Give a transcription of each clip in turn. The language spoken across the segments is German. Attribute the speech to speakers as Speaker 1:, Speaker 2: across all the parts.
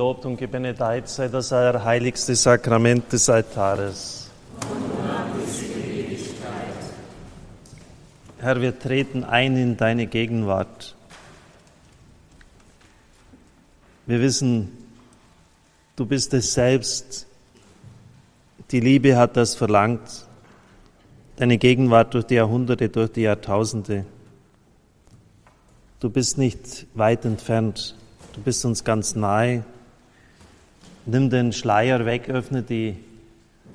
Speaker 1: Hochgelobt und gebenedeit sei das heiligste Sakrament des Altares. Herr, wir treten ein in deine Gegenwart. Wir wissen, du bist es selbst. Die Liebe hat das verlangt. Deine Gegenwart durch die Jahrhunderte, durch die Jahrtausende. Du bist nicht weit entfernt. Du bist uns ganz nahe. Nimm den Schleier weg, öffne die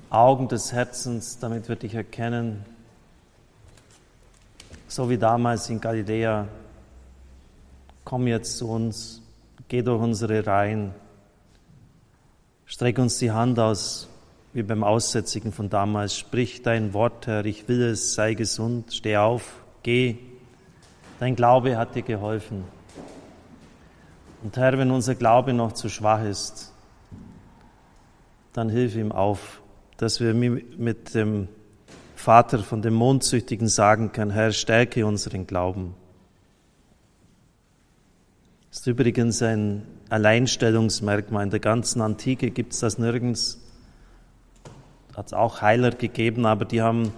Speaker 1: Augen des Herzens, damit wir dich erkennen. So wie damals in Galiläa. Komm jetzt zu uns, geh durch unsere Reihen. Streck uns die Hand aus, wie beim Aussätzigen von damals. Sprich dein Wort, Herr, ich will es, sei gesund, steh auf, geh. Dein Glaube hat dir geholfen. Und Herr, wenn unser Glaube noch zu schwach ist, dann hilf ihm auf, dass wir mit dem Vater von dem Mondsüchtigen sagen können, Herr, stärke unseren Glauben. Das ist übrigens ein Alleinstellungsmerkmal. In der ganzen Antike gibt es das nirgends. Hat es auch Heiler gegeben, aber die haben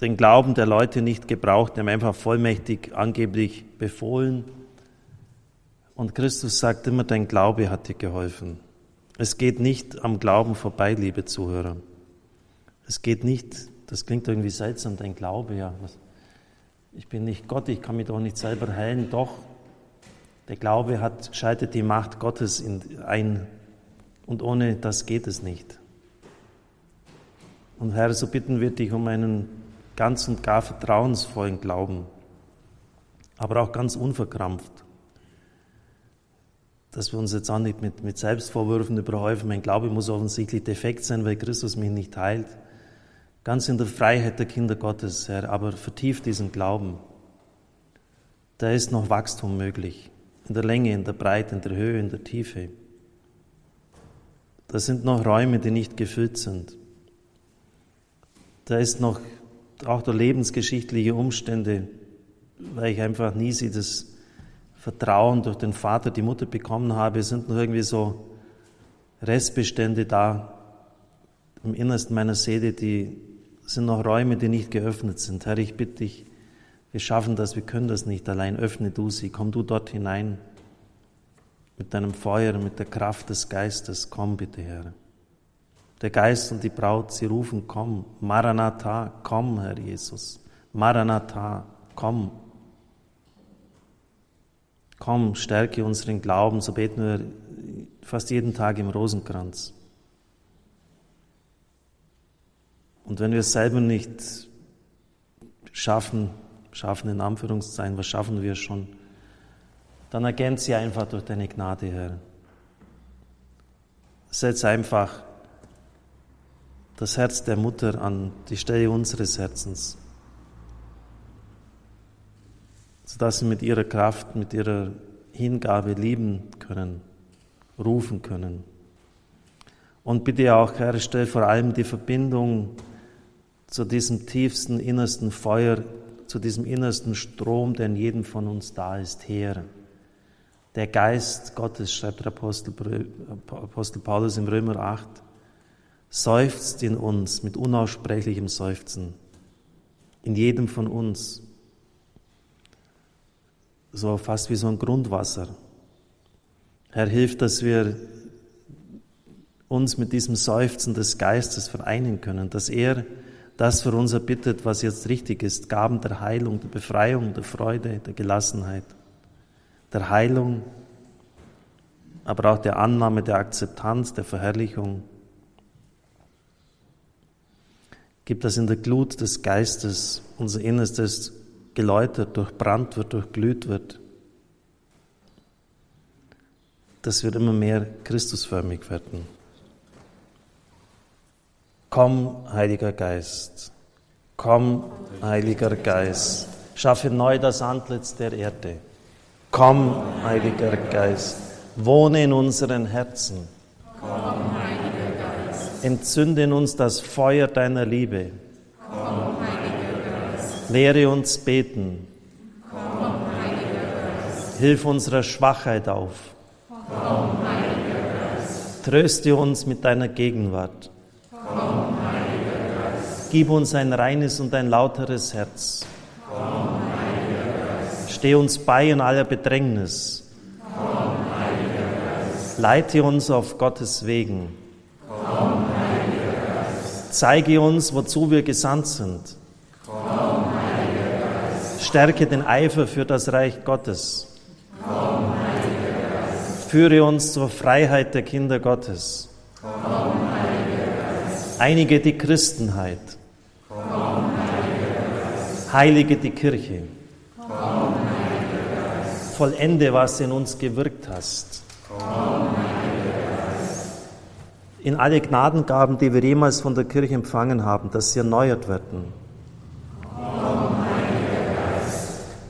Speaker 1: den Glauben der Leute nicht gebraucht, die haben einfach vollmächtig angeblich befohlen und Christus sagt immer, dein Glaube hat dir geholfen. Es geht nicht am Glauben vorbei, liebe Zuhörer. Es geht nicht, das klingt irgendwie seltsam, dein Glaube, ja. Ich bin nicht Gott, ich kann mich doch nicht selber heilen. Doch, der Glaube hat, schaltet die Macht Gottes in, ein und ohne das geht es nicht. Und Herr, so bitten wir dich um einen ganz und gar vertrauensvollen Glauben, aber auch ganz unverkrampft dass wir uns jetzt auch nicht mit, mit Selbstvorwürfen überhäufen. Mein Glaube muss offensichtlich defekt sein, weil Christus mich nicht heilt. Ganz in der Freiheit der Kinder Gottes, Herr, aber vertieft diesen Glauben. Da ist noch Wachstum möglich. In der Länge, in der Breite, in der Höhe, in der Tiefe. Da sind noch Räume, die nicht gefüllt sind. Da ist noch auch der lebensgeschichtliche Umstände, weil ich einfach nie sie das Vertrauen durch den Vater, die Mutter bekommen habe, sind noch irgendwie so Restbestände da im Innersten meiner Seele, die sind noch Räume, die nicht geöffnet sind. Herr, ich bitte dich, wir schaffen das, wir können das nicht allein. Öffne du sie, komm du dort hinein mit deinem Feuer, mit der Kraft des Geistes. Komm bitte, Herr. Der Geist und die Braut, sie rufen, komm. Maranatha, komm, Herr Jesus. Maranatha, komm. Komm, stärke unseren Glauben, so beten wir fast jeden Tag im Rosenkranz. Und wenn wir es selber nicht schaffen, schaffen in Anführungszeichen, was schaffen wir schon, dann ergänzt sie einfach durch deine Gnade, Herr. Setz einfach das Herz der Mutter an die Stelle unseres Herzens sodass sie mit ihrer Kraft, mit ihrer Hingabe lieben können, rufen können. Und bitte auch, Herr, stell vor allem die Verbindung zu diesem tiefsten, innersten Feuer, zu diesem innersten Strom, der in jedem von uns da ist, her. Der Geist Gottes, schreibt der Apostel, Apostel Paulus im Römer 8, seufzt in uns mit unaussprechlichem Seufzen, in jedem von uns so fast wie so ein Grundwasser. Herr, hilf, dass wir uns mit diesem Seufzen des Geistes vereinen können, dass er das für uns erbittet, was jetzt richtig ist, Gaben der Heilung, der Befreiung, der Freude, der Gelassenheit, der Heilung, aber auch der Annahme, der Akzeptanz, der Verherrlichung. Gib das in der Glut des Geistes, unser Innerstes geläutert, durchbrannt wird, durchglüht wird, dass wir immer mehr Christusförmig werden. Komm, Heiliger Geist, komm, Heiliger Geist, schaffe neu das Antlitz der Erde. Komm, Heiliger Geist, wohne in unseren Herzen. Komm, Heiliger Geist. Entzünde in uns das Feuer deiner Liebe. Lehre uns beten. Komm. Hilf unserer Schwachheit auf. Komm, Tröste uns mit deiner Gegenwart.
Speaker 2: Komm,
Speaker 1: Gib uns ein reines und ein lauteres Herz.
Speaker 2: Komm,
Speaker 1: Steh uns bei in aller Bedrängnis.
Speaker 2: Komm,
Speaker 1: Leite uns auf Gottes Wegen.
Speaker 2: Komm,
Speaker 1: Zeige uns, wozu wir gesandt sind. Stärke den Eifer für das Reich Gottes.
Speaker 2: Komm,
Speaker 1: Führe uns zur Freiheit der Kinder Gottes.
Speaker 2: Komm,
Speaker 1: Einige die Christenheit.
Speaker 2: Komm,
Speaker 1: Heilige die Kirche.
Speaker 2: Komm,
Speaker 1: Vollende, was in uns gewirkt hast.
Speaker 2: Komm,
Speaker 1: in alle Gnadengaben, die wir jemals von der Kirche empfangen haben, dass sie erneuert werden.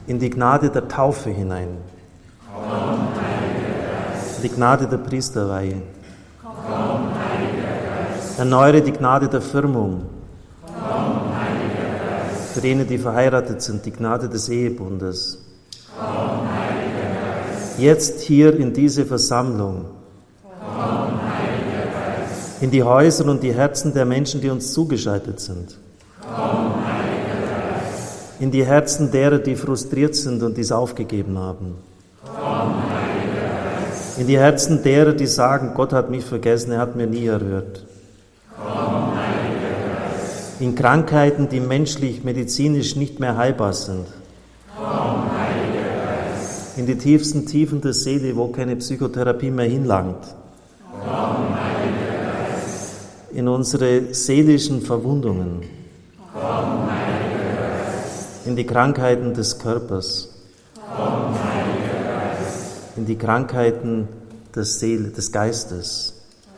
Speaker 1: In die Gnade der Taufe hinein. In die Gnade der Priesterweihe. Erneuere die Gnade der Firmung. Für jene, die verheiratet sind, die Gnade des Ehebundes. Jetzt hier in diese Versammlung in die Häuser und die Herzen der Menschen, die uns zugeschaltet sind. In die Herzen derer, die frustriert sind und dies aufgegeben haben. in die Herzen derer, die sagen, Gott hat mich vergessen, er hat mir nie erhört. in Krankheiten, die menschlich, medizinisch nicht mehr heilbar sind. in die tiefsten Tiefen der Seele, wo keine Psychotherapie mehr hinlangt in unsere seelischen Verwundungen, in die Krankheiten des Körpers,
Speaker 2: Komm,
Speaker 1: in die Krankheiten der Seele, des Geistes.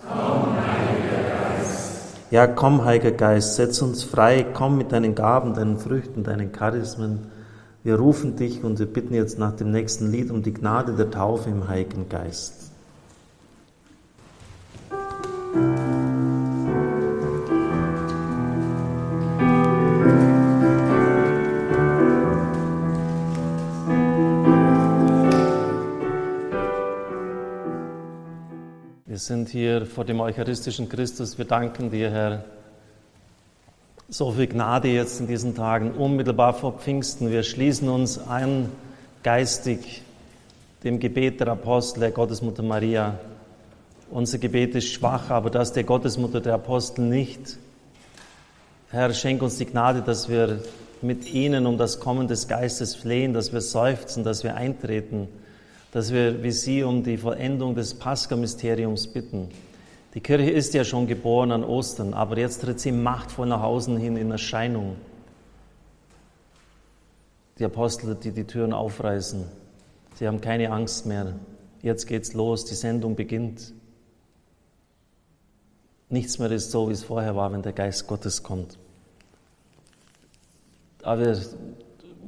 Speaker 2: Komm,
Speaker 1: ja, komm, Heiliger Geist, setz uns frei, komm mit deinen Gaben, deinen Früchten, deinen Charismen. Wir rufen dich und wir bitten jetzt nach dem nächsten Lied um die Gnade der Taufe im Heiligen Geist. Sind hier vor dem eucharistischen Christus. Wir danken dir, Herr. So viel Gnade jetzt in diesen Tagen, unmittelbar vor Pfingsten. Wir schließen uns ein geistig dem Gebet der Apostel, der Gottesmutter Maria. Unser Gebet ist schwach, aber das der Gottesmutter der Apostel nicht. Herr, schenk uns die Gnade, dass wir mit ihnen um das Kommen des Geistes flehen, dass wir seufzen, dass wir eintreten dass wir wie Sie um die Vollendung des Pascha-Mysteriums bitten. Die Kirche ist ja schon geboren an Ostern, aber jetzt tritt sie machtvoll nach außen hin in Erscheinung. Die Apostel, die die Türen aufreißen, sie haben keine Angst mehr. Jetzt geht's los, die Sendung beginnt. Nichts mehr ist so, wie es vorher war, wenn der Geist Gottes kommt. Aber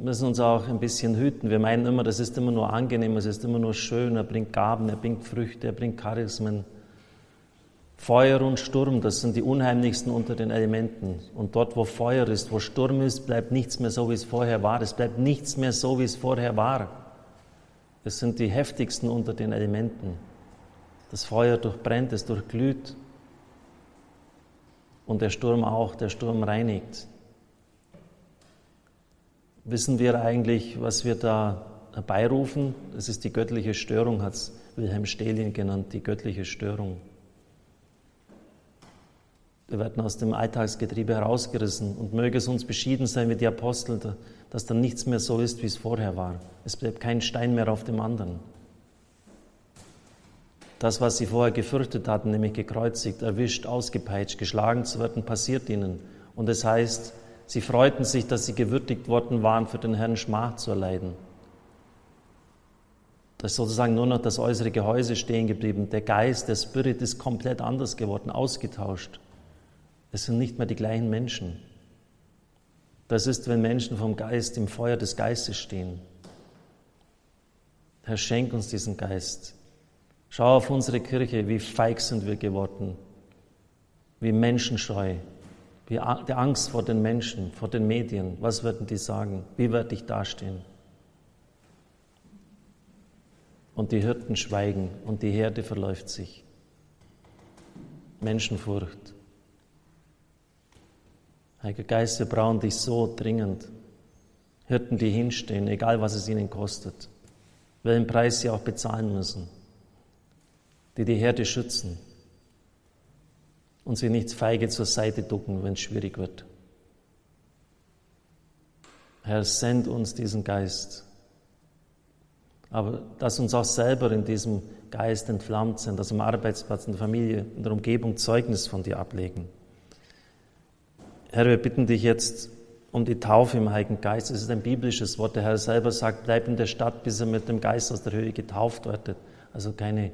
Speaker 1: müssen uns auch ein bisschen hüten. Wir meinen immer, das ist immer nur angenehm, es ist immer nur schön, er bringt Gaben, er bringt Früchte, er bringt Charismen. Feuer und Sturm, das sind die unheimlichsten unter den Elementen. Und dort, wo Feuer ist, wo Sturm ist, bleibt nichts mehr so, wie es vorher war. Es bleibt nichts mehr so, wie es vorher war. Es sind die heftigsten unter den Elementen. Das Feuer durchbrennt, es durchglüht. Und der Sturm auch, der Sturm reinigt. Wissen wir eigentlich, was wir da herbeirufen? Das ist die göttliche Störung, hat es Wilhelm Stelin genannt, die göttliche Störung. Wir werden aus dem Alltagsgetriebe herausgerissen und möge es uns beschieden sein wie die Apostel, dass dann nichts mehr so ist, wie es vorher war. Es bleibt kein Stein mehr auf dem anderen. Das, was sie vorher gefürchtet hatten, nämlich gekreuzigt, erwischt, ausgepeitscht, geschlagen zu werden, passiert ihnen. Und es heißt, Sie freuten sich, dass sie gewürdigt worden waren, für den Herrn Schmach zu erleiden. Da ist sozusagen nur noch das äußere Gehäuse stehen geblieben. Der Geist, der Spirit ist komplett anders geworden, ausgetauscht. Es sind nicht mehr die gleichen Menschen. Das ist, wenn Menschen vom Geist im Feuer des Geistes stehen. Herr, schenk uns diesen Geist. Schau auf unsere Kirche, wie feig sind wir geworden, wie menschenscheu, die Angst vor den Menschen, vor den Medien. Was werden die sagen? Wie werde ich dastehen? und die Hirten schweigen und die Herde verläuft sich. Menschenfurcht. Heiliger Geist, wir brauchen dich so dringend. Hirten, die hinstehen, egal was es ihnen kostet, welchen Preis sie auch bezahlen müssen, die die Herde schützen und sie nicht feige zur Seite ducken, wenn es schwierig wird. Herr, send uns diesen Geist. Aber dass uns auch selber in diesem Geist entflammt sind, dass am Arbeitsplatz, in der Familie, in der Umgebung Zeugnis von dir ablegen. Herr, wir bitten dich jetzt um die Taufe im Heiligen Geist. Es ist ein biblisches Wort. Der Herr selber sagt, bleib in der Stadt, bis er mit dem Geist aus der Höhe getauft wird. Also keine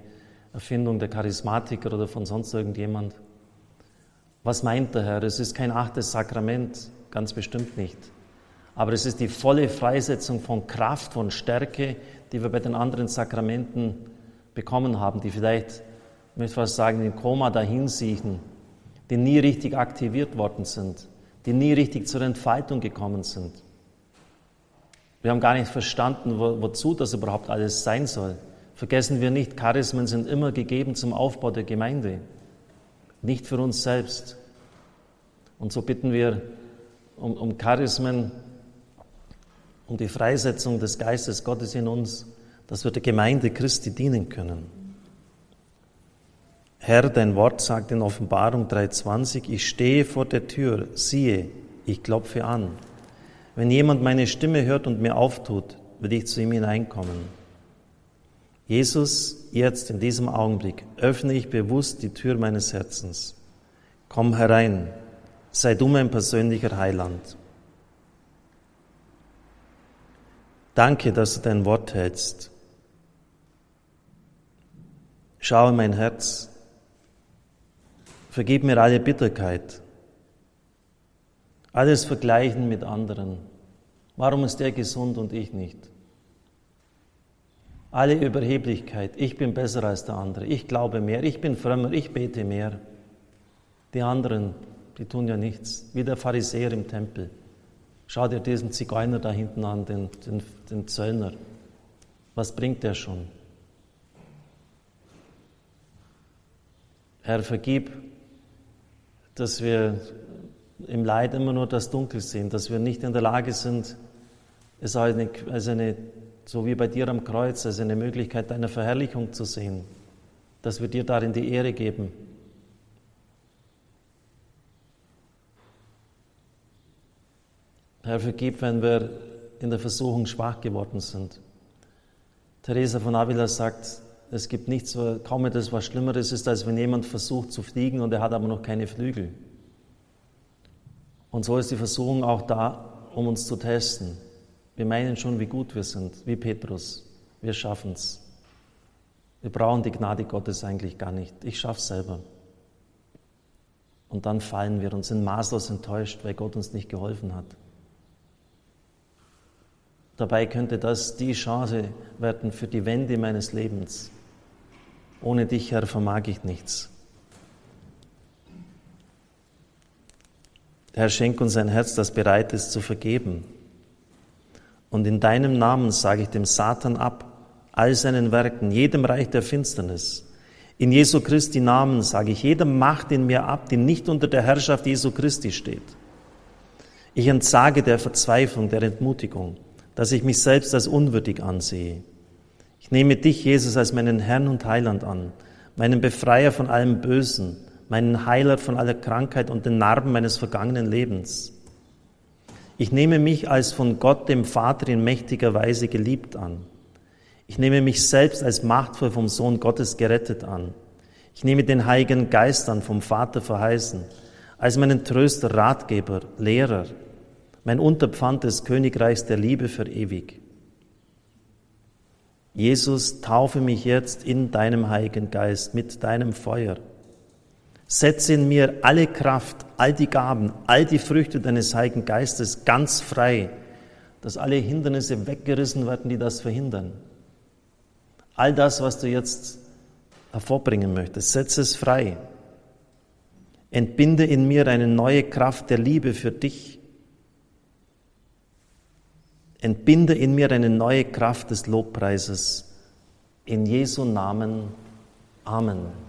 Speaker 1: Erfindung der Charismatiker oder von sonst irgendjemand. Was meint der Herr? Es ist kein achtes Sakrament, ganz bestimmt nicht. Aber es ist die volle Freisetzung von Kraft, von Stärke, die wir bei den anderen Sakramenten bekommen haben, die vielleicht, ich möchte fast sagen, im Koma dahinsiechen, die nie richtig aktiviert worden sind, die nie richtig zur Entfaltung gekommen sind. Wir haben gar nicht verstanden, wo, wozu das überhaupt alles sein soll. Vergessen wir nicht, Charismen sind immer gegeben zum Aufbau der Gemeinde, nicht für uns selbst. Und so bitten wir um, um Charismen, um die Freisetzung des Geistes Gottes in uns, dass wir der Gemeinde Christi dienen können. Herr, dein Wort sagt in Offenbarung 3.20, ich stehe vor der Tür, siehe, ich klopfe an. Wenn jemand meine Stimme hört und mir auftut, will ich zu ihm hineinkommen. Jesus, jetzt in diesem Augenblick öffne ich bewusst die Tür meines Herzens. Komm herein, sei du mein persönlicher Heiland. Danke, dass du dein Wort hältst. Schau in mein Herz. Vergib mir alle Bitterkeit. Alles Vergleichen mit anderen. Warum ist der gesund und ich nicht? Alle Überheblichkeit. Ich bin besser als der andere. Ich glaube mehr. Ich bin frömmer. Ich bete mehr. Die anderen, die tun ja nichts. Wie der Pharisäer im Tempel. Schau dir diesen Zigeuner da hinten an, den, den, den Zöllner. Was bringt der schon? Herr, vergib, dass wir im Leid immer nur das Dunkel sehen, dass wir nicht in der Lage sind, es als eine, als eine, so wie bei dir am Kreuz, als eine Möglichkeit deiner Verherrlichung zu sehen, dass wir dir darin die Ehre geben. Herr, vergib, wenn wir in der Versuchung schwach geworden sind. Teresa von Avila sagt, es gibt nichts, kaum etwas, was Schlimmeres ist, als wenn jemand versucht zu fliegen und er hat aber noch keine Flügel. Und so ist die Versuchung auch da, um uns zu testen. Wir meinen schon, wie gut wir sind, wie Petrus. Wir schaffen es. Wir brauchen die Gnade Gottes eigentlich gar nicht. Ich schaffe es selber. Und dann fallen wir und sind maßlos enttäuscht, weil Gott uns nicht geholfen hat. Dabei könnte das die Chance werden für die Wende meines Lebens. Ohne dich, Herr, vermag ich nichts. Herr, schenk uns ein Herz, das bereit ist zu vergeben. Und in deinem Namen sage ich dem Satan ab, all seinen Werken, jedem Reich der Finsternis. In Jesu Christi Namen sage ich jeder Macht in mir ab, die nicht unter der Herrschaft Jesu Christi steht. Ich entsage der Verzweiflung, der Entmutigung dass ich mich selbst als unwürdig ansehe. Ich nehme dich, Jesus, als meinen Herrn und Heiland an, meinen Befreier von allem Bösen, meinen Heiler von aller Krankheit und den Narben meines vergangenen Lebens. Ich nehme mich als von Gott, dem Vater, in mächtiger Weise geliebt an. Ich nehme mich selbst als machtvoll vom Sohn Gottes gerettet an. Ich nehme den Heiligen Geist an, vom Vater verheißen, als meinen Tröster, Ratgeber, Lehrer, mein Unterpfand des Königreichs der Liebe für ewig. Jesus, taufe mich jetzt in deinem Heiligen Geist mit deinem Feuer. Setze in mir alle Kraft, all die Gaben, all die Früchte deines Heiligen Geistes ganz frei, dass alle Hindernisse weggerissen werden, die das verhindern. All das, was du jetzt hervorbringen möchtest, setze es frei. Entbinde in mir eine neue Kraft der Liebe für dich Entbinde in mir eine neue Kraft des Lobpreises In Jesu Namen. Amen.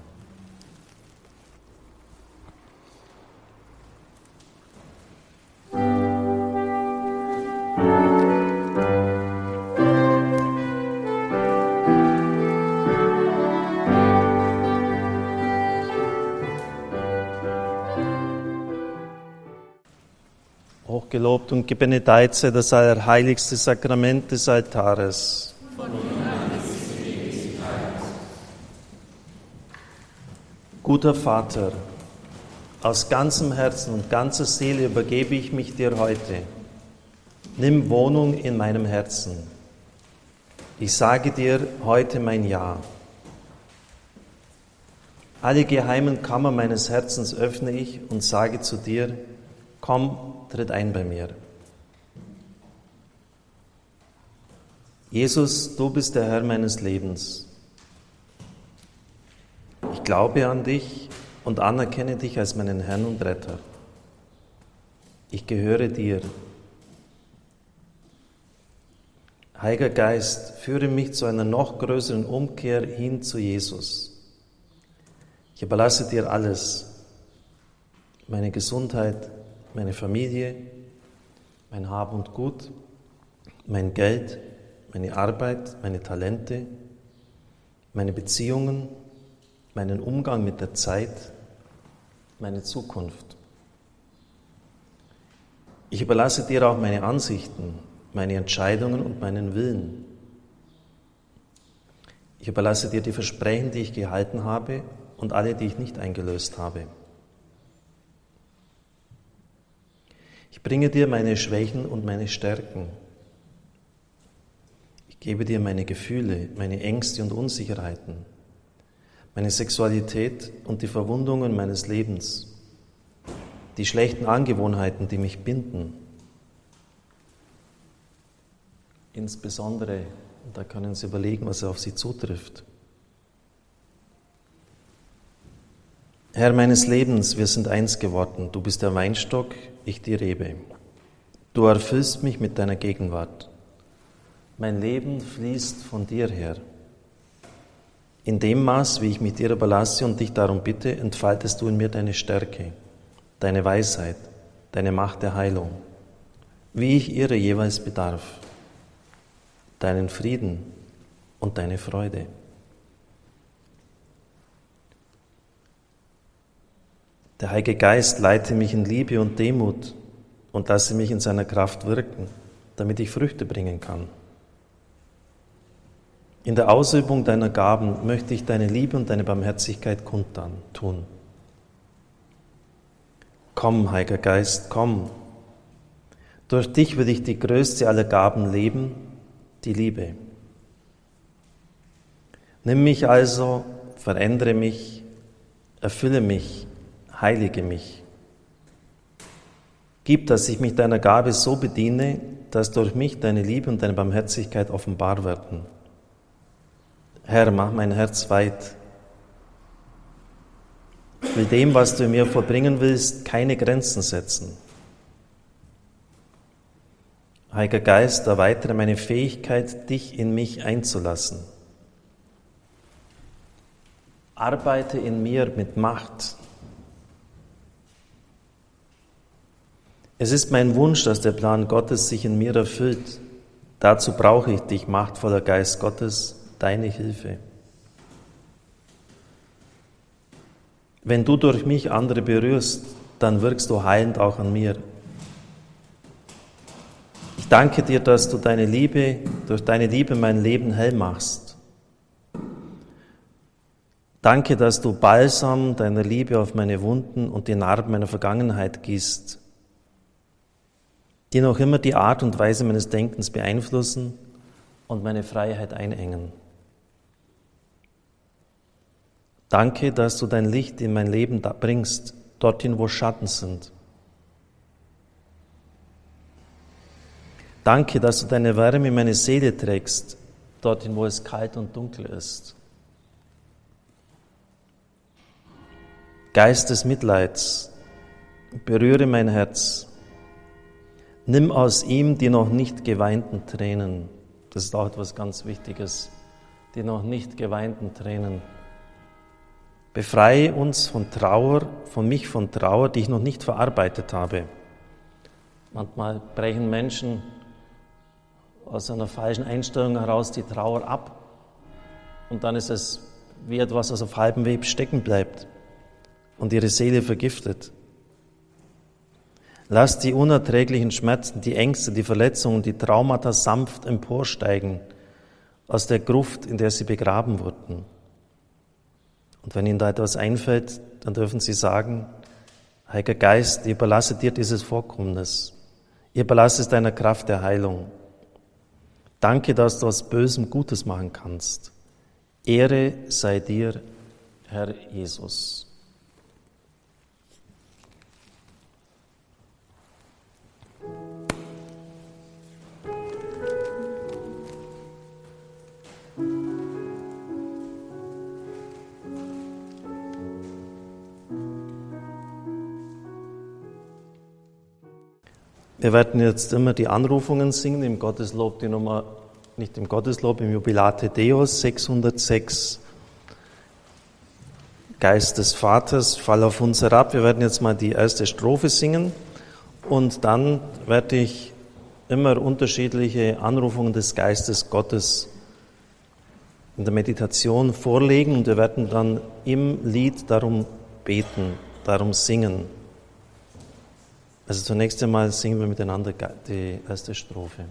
Speaker 1: Hochgelobt und gebenedeit sei das allerheiligste Sakrament des Altares. Guter Vater, aus ganzem Herzen und ganzer Seele übergebe ich mich dir heute. Nimm Wohnung in meinem Herzen. Ich sage dir heute mein Ja. Alle geheimen Kammer meines Herzens öffne ich und sage zu dir, komm, tritt ein bei mir. Jesus, du bist der Herr meines Lebens. Ich glaube an dich und anerkenne dich als meinen Herrn und Retter. Ich gehöre dir. Heiliger Geist, führe mich zu einer noch größeren Umkehr hin zu Jesus. Ich überlasse dir alles, meine Gesundheit, meine Familie, mein Hab und Gut, mein Geld, meine Arbeit, meine Talente, meine Beziehungen, meinen Umgang mit der Zeit, meine Zukunft. Ich überlasse dir auch meine Ansichten, meine Entscheidungen und meinen Willen. Ich überlasse dir die Versprechen, die ich gehalten habe und alle, die ich nicht eingelöst habe. Ich bringe dir meine Schwächen und meine Stärken. Ich gebe dir meine Gefühle, meine Ängste und Unsicherheiten, meine Sexualität und die Verwundungen meines Lebens, die schlechten Angewohnheiten, die mich binden. Insbesondere, da können Sie überlegen, was auf Sie zutrifft. Herr meines Lebens, wir sind eins geworden. Du bist der Weinstock, ich die Rebe. Du erfüllst mich mit deiner Gegenwart. Mein Leben fließt von dir her. In dem Maß, wie ich mich dir überlasse und dich darum bitte, entfaltest du in mir deine Stärke, deine Weisheit, deine Macht der Heilung, wie ich ihre jeweils bedarf, deinen Frieden und deine Freude. Der Heilige Geist leite mich in Liebe und Demut und lasse mich in seiner Kraft wirken, damit ich Früchte bringen kann. In der Ausübung deiner Gaben möchte ich deine Liebe und deine Barmherzigkeit kundtun. Tun. Komm, Heiliger Geist, komm. Durch dich will ich die größte aller Gaben leben, die Liebe. Nimm mich also, verändere mich, erfülle mich heilige mich. Gib, dass ich mich deiner Gabe so bediene, dass durch mich deine Liebe und deine Barmherzigkeit offenbar werden. Herr, mach mein Herz weit. Ich will dem, was du mir vollbringen willst, keine Grenzen setzen. Heiliger Geist, erweitere meine Fähigkeit, dich in mich einzulassen. Arbeite in mir mit Macht, Es ist mein Wunsch, dass der Plan Gottes sich in mir erfüllt. Dazu brauche ich dich, machtvoller Geist Gottes, deine Hilfe. Wenn du durch mich andere berührst, dann wirkst du heilend auch an mir. Ich danke dir, dass du deine Liebe, durch deine Liebe mein Leben hell machst. Danke, dass du Balsam deiner Liebe auf meine Wunden und die Narben meiner Vergangenheit gießt die noch immer die Art und Weise meines Denkens beeinflussen und meine Freiheit einengen. Danke, dass du dein Licht in mein Leben bringst, dorthin, wo Schatten sind. Danke, dass du deine Wärme in meine Seele trägst, dorthin, wo es kalt und dunkel ist. Geist des Mitleids, berühre mein Herz Nimm aus ihm die noch nicht geweinten Tränen. Das ist auch etwas ganz Wichtiges. die noch nicht geweinten Tränen. Befreie uns von Trauer, von mich von Trauer, die ich noch nicht verarbeitet habe. Manchmal brechen Menschen aus einer falschen Einstellung heraus die Trauer ab und dann ist es wie etwas, was auf halbem Weg stecken bleibt und ihre Seele vergiftet. Lass die unerträglichen Schmerzen, die Ängste, die Verletzungen, die Traumata sanft emporsteigen aus der Gruft, in der sie begraben wurden. Und wenn Ihnen da etwas einfällt, dann dürfen Sie sagen, Heiliger Geist, ich überlasse dir dieses Vorkommnis. Ich überlasse es deiner Kraft der Heilung. Danke, dass du aus Bösem Gutes machen kannst. Ehre sei dir, Herr Jesus. Wir werden jetzt immer die Anrufungen singen, im Gotteslob die Nummer, nicht im Gotteslob, im Jubilate Deus 606. Geist des Vaters, fall auf uns herab. Wir werden jetzt mal die erste Strophe singen und dann werde ich immer unterschiedliche Anrufungen des Geistes Gottes in der Meditation vorlegen und wir werden dann im Lied darum beten, darum singen. Also zunächst einmal singen wir miteinander die erste Strophe.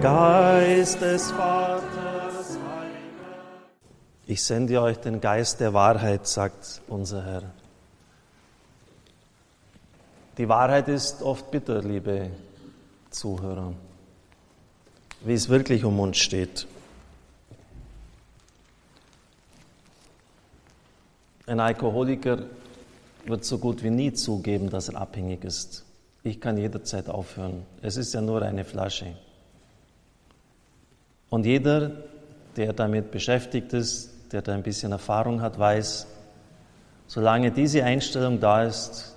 Speaker 1: Geist des Vaters, Ich sende euch den Geist der Wahrheit, sagt unser Herr. Die Wahrheit ist oft bitter, liebe Zuhörer wie es wirklich um uns steht. Ein Alkoholiker wird so gut wie nie zugeben, dass er abhängig ist. Ich kann jederzeit aufhören. Es ist ja nur eine Flasche. Und jeder, der damit beschäftigt ist, der da ein bisschen Erfahrung hat, weiß, solange diese Einstellung da ist,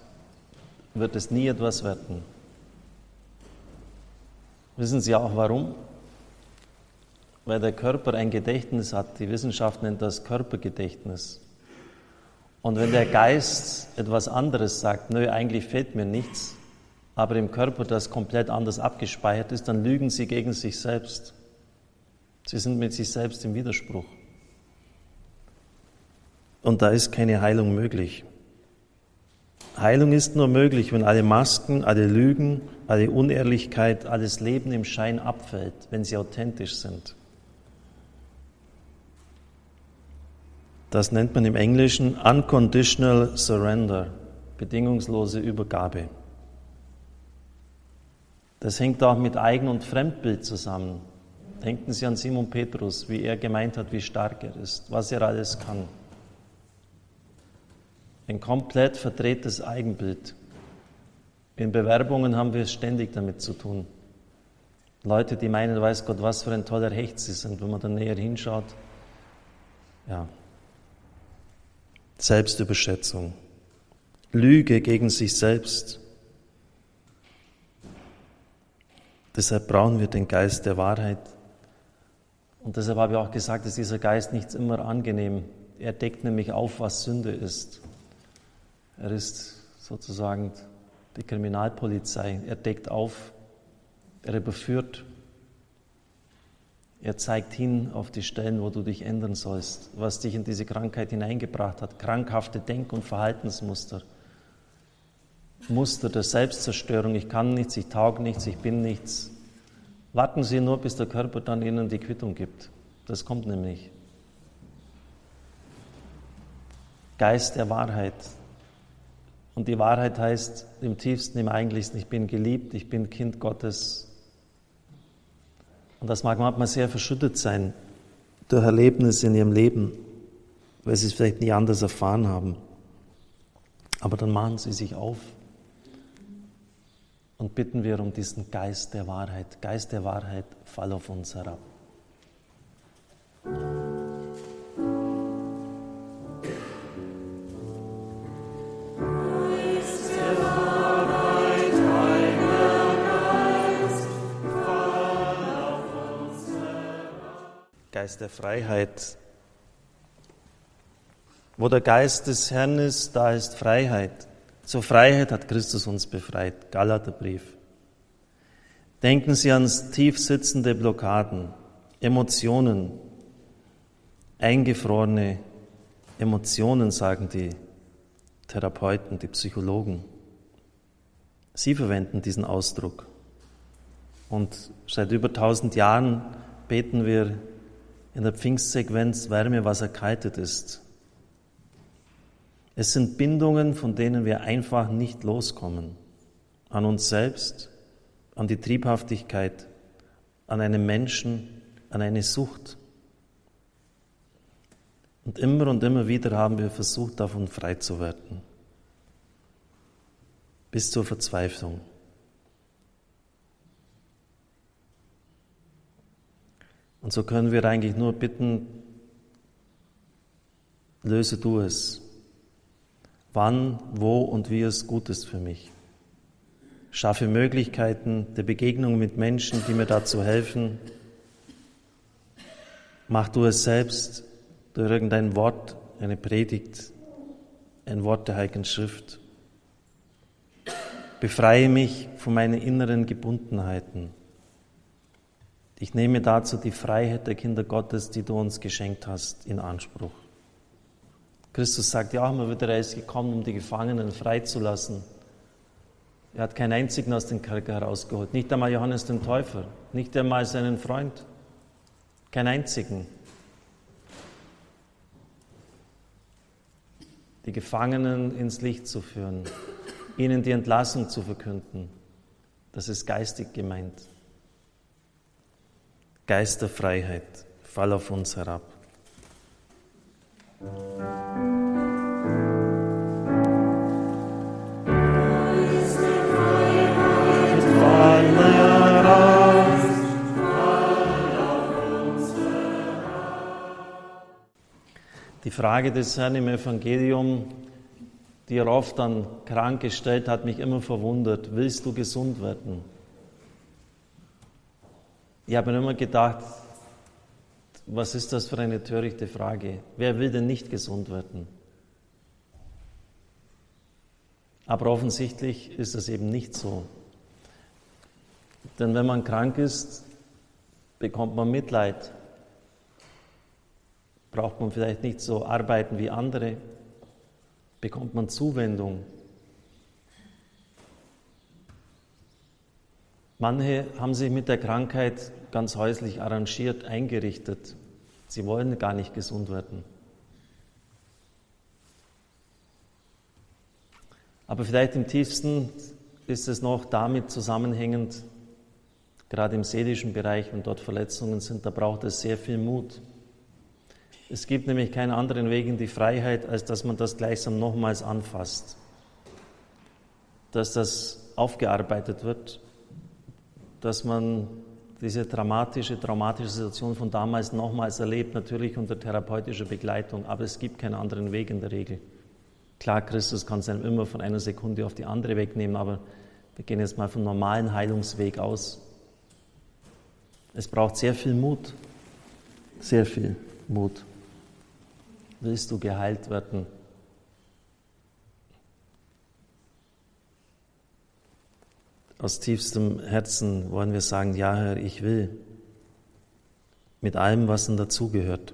Speaker 1: wird es nie etwas werden. Wissen Sie auch warum? Weil der Körper ein Gedächtnis hat. Die Wissenschaft nennt das Körpergedächtnis. Und wenn der Geist etwas anderes sagt, nö, eigentlich fehlt mir nichts, aber im Körper das komplett anders abgespeichert ist, dann lügen sie gegen sich selbst. Sie sind mit sich selbst im Widerspruch. Und da ist keine Heilung möglich. Heilung ist nur möglich, wenn alle Masken, alle Lügen, alle Unehrlichkeit, alles Leben im Schein abfällt, wenn sie authentisch sind. Das nennt man im Englischen Unconditional Surrender, bedingungslose Übergabe. Das hängt auch mit Eigen- und Fremdbild zusammen. Denken Sie an Simon Petrus, wie er gemeint hat, wie stark er ist, was er alles kann. Ein komplett verdrehtes Eigenbild. In Bewerbungen haben wir es ständig damit zu tun. Leute, die meinen, weiß Gott, was für ein toller Hecht sie sind, wenn man dann näher hinschaut. Ja, Selbstüberschätzung, Lüge gegen sich selbst. Deshalb brauchen wir den Geist der Wahrheit. Und deshalb habe ich auch gesagt, dass dieser Geist nicht immer angenehm. Er deckt nämlich auf, was Sünde ist. Er ist sozusagen die Kriminalpolizei. Er deckt auf, er überführt, er zeigt hin auf die Stellen, wo du dich ändern sollst, was dich in diese Krankheit hineingebracht hat, krankhafte Denk- und Verhaltensmuster, Muster der Selbstzerstörung, ich kann nichts, ich tauge nichts, ich bin nichts. Warten Sie nur, bis der Körper dann Ihnen die Quittung gibt. Das kommt nämlich. Geist der Wahrheit. Und die Wahrheit heißt im tiefsten, im eigentlichsten, ich bin geliebt, ich bin Kind Gottes, und das mag manchmal sehr verschüttet sein durch Erlebnisse in ihrem Leben, weil sie es vielleicht nie anders erfahren haben. Aber dann machen sie sich auf und bitten wir um diesen Geist der Wahrheit. Geist der Wahrheit, fall auf uns herab. Geist der Freiheit. Wo der Geist des Herrn ist, da ist Freiheit. Zur Freiheit hat Christus uns befreit. Galaterbrief. Denken Sie an tief sitzende Blockaden, Emotionen, eingefrorene Emotionen, sagen die Therapeuten, die Psychologen. Sie verwenden diesen Ausdruck. Und seit über tausend Jahren beten wir in der Pfingstsequenz Wärme, was erkaltet ist. Es sind Bindungen, von denen wir einfach nicht loskommen. An uns selbst, an die Triebhaftigkeit, an einen Menschen, an eine Sucht. Und immer und immer wieder haben wir versucht, davon frei zu werden. Bis zur Verzweiflung. Und so können wir eigentlich nur bitten, löse du es. Wann, wo und wie es gut ist für mich. Schaffe Möglichkeiten der Begegnung mit Menschen, die mir dazu helfen. Mach du es selbst durch irgendein Wort, eine Predigt, ein Wort der Heiligen Schrift. Befreie mich von meinen inneren Gebundenheiten. Ich nehme dazu die Freiheit der Kinder Gottes, die du uns geschenkt hast, in Anspruch. Christus sagt, ja, immer wieder, er ist gekommen, um die Gefangenen freizulassen. Er hat keinen einzigen aus dem Kerker herausgeholt, nicht einmal Johannes den Täufer, nicht einmal seinen Freund, keinen einzigen. Die Gefangenen ins Licht zu führen, ihnen die Entlassung zu verkünden, das ist geistig gemeint. Geisterfreiheit, fall auf uns herab. Die Frage des Herrn im Evangelium, die er oft dann krank gestellt hat, mich immer verwundert. Willst du gesund werden? Ich habe mir immer gedacht, was ist das für eine törichte Frage? Wer will denn nicht gesund werden? Aber offensichtlich ist das eben nicht so. Denn wenn man krank ist, bekommt man Mitleid. Braucht man vielleicht nicht so arbeiten wie andere, bekommt man Zuwendung. Manche haben sich mit der Krankheit ganz häuslich arrangiert, eingerichtet. Sie wollen gar nicht gesund werden. Aber vielleicht im tiefsten ist es noch damit zusammenhängend, gerade im seelischen Bereich, wenn dort Verletzungen sind, da braucht es sehr viel Mut. Es gibt nämlich keinen anderen Weg in die Freiheit, als dass man das gleichsam nochmals anfasst, dass das aufgearbeitet wird dass man diese dramatische, traumatische Situation von damals nochmals erlebt, natürlich unter therapeutischer Begleitung, aber es gibt keinen anderen Weg in der Regel. Klar, Christus kann es einem immer von einer Sekunde auf die andere wegnehmen, aber wir gehen jetzt mal vom normalen Heilungsweg aus. Es braucht sehr viel Mut, sehr viel Mut. Willst du geheilt werden? Aus tiefstem Herzen wollen wir sagen, ja Herr, ich will. Mit allem, was dann dazugehört.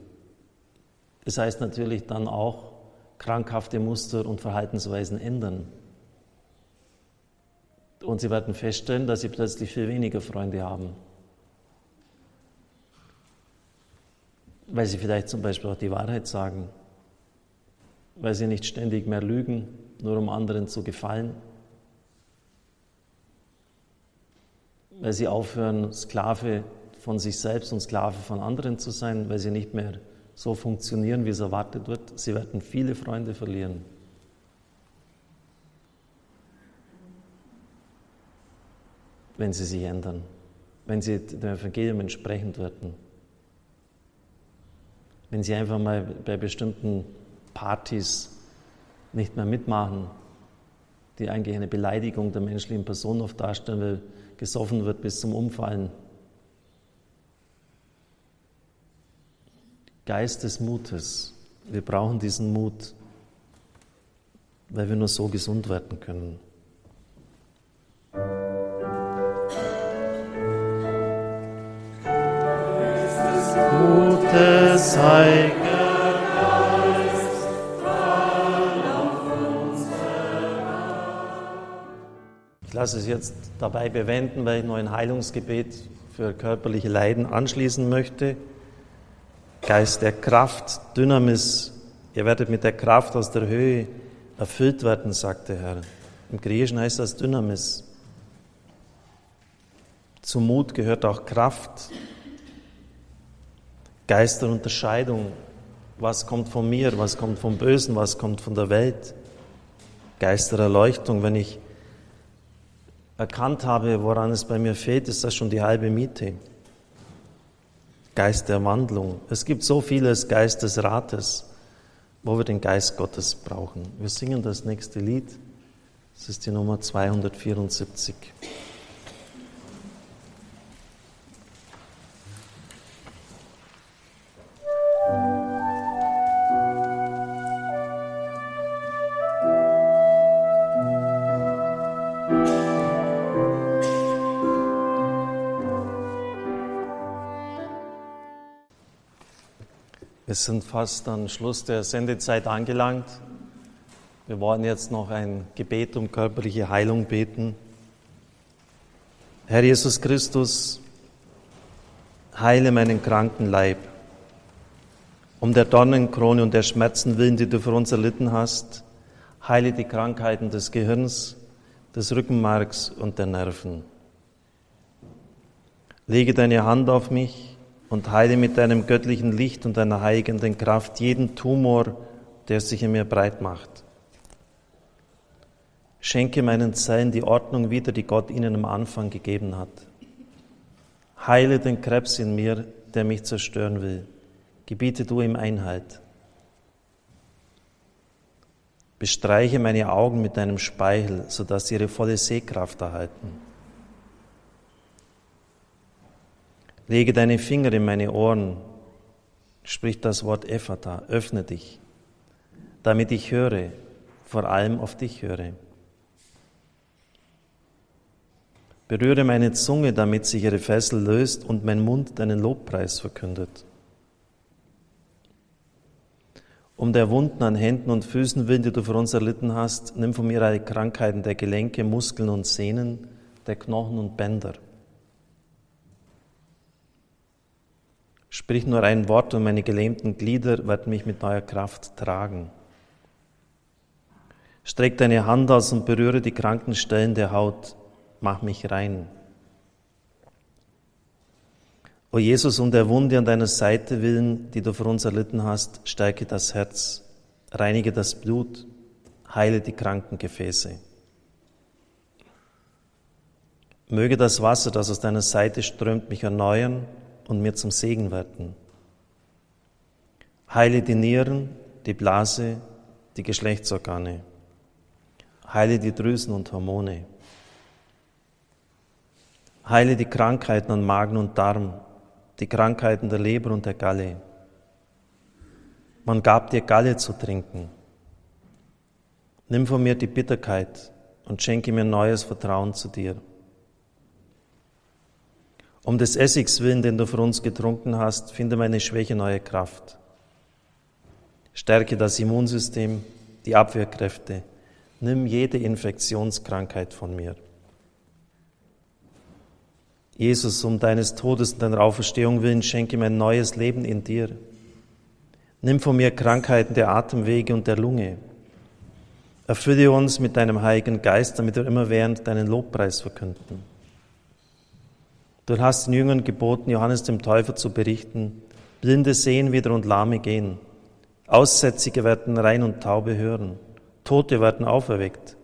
Speaker 1: Das heißt natürlich dann auch, krankhafte Muster und Verhaltensweisen ändern. Und sie werden feststellen, dass sie plötzlich viel weniger Freunde haben. Weil sie vielleicht zum Beispiel auch die Wahrheit sagen. Weil sie nicht ständig mehr lügen, nur um anderen zu gefallen. Weil sie aufhören, Sklave von sich selbst und Sklave von anderen zu sein, weil sie nicht mehr so funktionieren, wie es erwartet wird. Sie werden viele Freunde verlieren. Wenn sie sich ändern, wenn sie dem Evangelium entsprechend werden. Wenn sie einfach mal bei bestimmten Partys nicht mehr mitmachen, die eigentlich eine Beleidigung der menschlichen Person oft darstellen, weil gesoffen wird bis zum Umfallen. Geist des Mutes. Wir brauchen diesen Mut, weil wir nur so gesund werden können. Mutes, Heiliger lasse es jetzt dabei bewenden, weil ich noch ein Heilungsgebet für körperliche Leiden anschließen möchte. Geist der Kraft, Dynamis, ihr werdet mit der Kraft aus der Höhe erfüllt werden, sagt der Herr. Im Griechischen heißt das Dynamis. Zum Mut gehört auch Kraft, Geist der Unterscheidung. Was kommt von mir, was kommt vom Bösen, was kommt von der Welt? Geist der Erleuchtung. Wenn ich erkannt habe, woran es bei mir fehlt, ist das schon die halbe Miete. Geist der Wandlung. Es gibt so vieles Geist des Rates, wo wir den Geist Gottes brauchen. Wir singen das nächste Lied. Das ist die Nummer 274. Wir sind fast am Schluss der Sendezeit angelangt. Wir wollen jetzt noch ein Gebet um körperliche Heilung beten. Herr Jesus Christus, heile meinen kranken Leib. Um der Dornenkrone und der Schmerzen willen, die du für uns erlitten hast, heile die Krankheiten des Gehirns, des Rückenmarks und der Nerven. Lege deine Hand auf mich und heile mit deinem göttlichen Licht und deiner heilenden Kraft jeden Tumor, der sich in mir breit macht. Schenke meinen Zellen die Ordnung wieder, die Gott ihnen am Anfang gegeben hat. Heile den Krebs in mir, der mich zerstören will. Gebiete du ihm Einheit. Bestreiche meine Augen mit deinem Speichel, sodass sie ihre volle Sehkraft erhalten. Lege deine Finger in meine Ohren, sprich das Wort Ephata, öffne dich, damit ich höre, vor allem auf dich höre. Berühre meine Zunge, damit sich ihre Fessel löst und mein Mund deinen Lobpreis verkündet. Um der Wunden an Händen und Füßen willen, die du für uns erlitten hast, nimm von mir alle Krankheiten der Gelenke, Muskeln und Sehnen, der Knochen und Bänder. Sprich nur ein Wort und meine gelähmten Glieder werden mich mit neuer Kraft tragen. Streck deine Hand aus und berühre die kranken Stellen der Haut. Mach mich rein. O Jesus, um der Wunde an deiner Seite willen, die du für uns erlitten hast, stärke das Herz, reinige das Blut, heile die kranken Gefäße. Möge das Wasser, das aus deiner Seite strömt, mich erneuern und mir zum Segen werden. Heile die Nieren, die Blase, die Geschlechtsorgane. Heile die Drüsen und Hormone. Heile die Krankheiten an Magen und Darm, die Krankheiten der Leber und der Galle. Man gab dir Galle zu trinken. Nimm von mir die Bitterkeit und schenke mir neues Vertrauen zu dir. Um des Essigs willen, den du für uns getrunken hast, finde meine Schwäche neue Kraft. Stärke das Immunsystem, die Abwehrkräfte. Nimm jede Infektionskrankheit von mir. Jesus, um deines Todes und deiner Auferstehung willen, schenke mir ein neues Leben in dir. Nimm von mir Krankheiten der Atemwege und der Lunge. Erfülle uns mit deinem Heiligen Geist, damit wir immer während deinen Lobpreis verkünden. Du hast den Jüngern geboten, Johannes dem Täufer zu berichten, Blinde sehen wieder und Lahme gehen, Aussätzige werden rein und Taube hören, Tote werden auferweckt,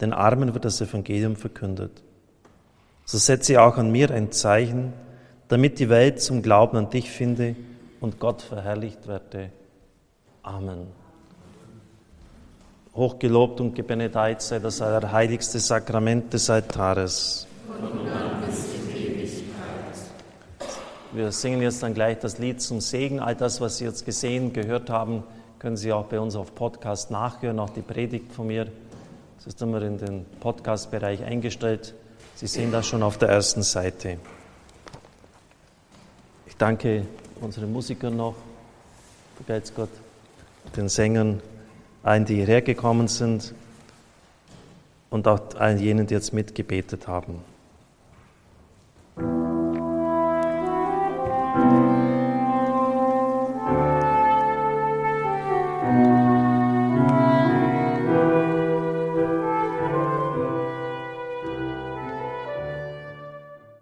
Speaker 1: den Armen wird das Evangelium verkündet. So setze auch an mir ein Zeichen, damit die Welt zum Glauben an dich finde und Gott verherrlicht werde. Amen. Hochgelobt und gebenedeit sei das allerheiligste Sakrament des Altares. Wir singen jetzt dann gleich das Lied zum Segen. All das, was Sie jetzt gesehen, gehört haben, können Sie auch bei uns auf Podcast nachhören, auch die Predigt von mir. Das ist immer in den Podcast-Bereich eingestellt. Sie sehen das schon auf der ersten Seite. Ich danke unseren Musikern noch, vergelt's Gott, den Sängern, allen, die hierher gekommen sind und auch allen jenen, die jetzt mitgebetet haben.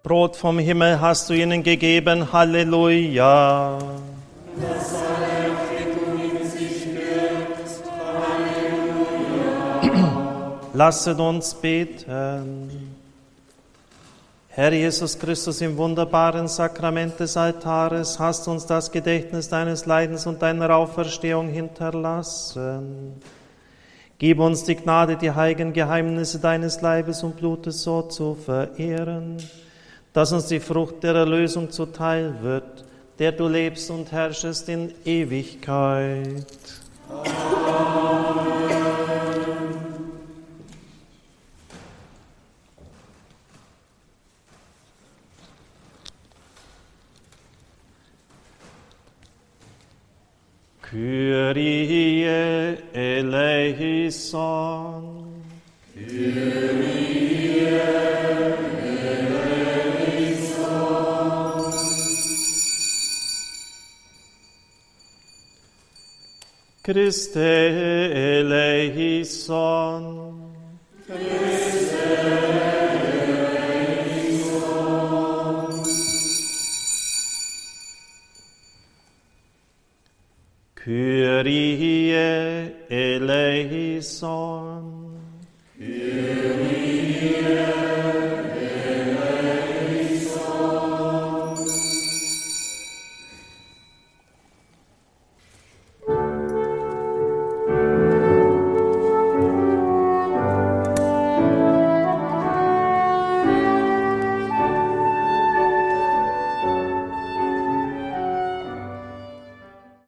Speaker 1: Brot vom Himmel hast du ihnen gegeben, Halleluja. Lasset uns beten. Herr Jesus Christus, im wunderbaren Sakrament des Altares hast uns das Gedächtnis deines Leidens und deiner Auferstehung hinterlassen. Gib uns die Gnade, die heiligen Geheimnisse deines Leibes und Blutes so zu verehren, dass uns die Frucht der Erlösung zuteil wird, der du lebst und herrschest in Ewigkeit. Amen. Christe eleison.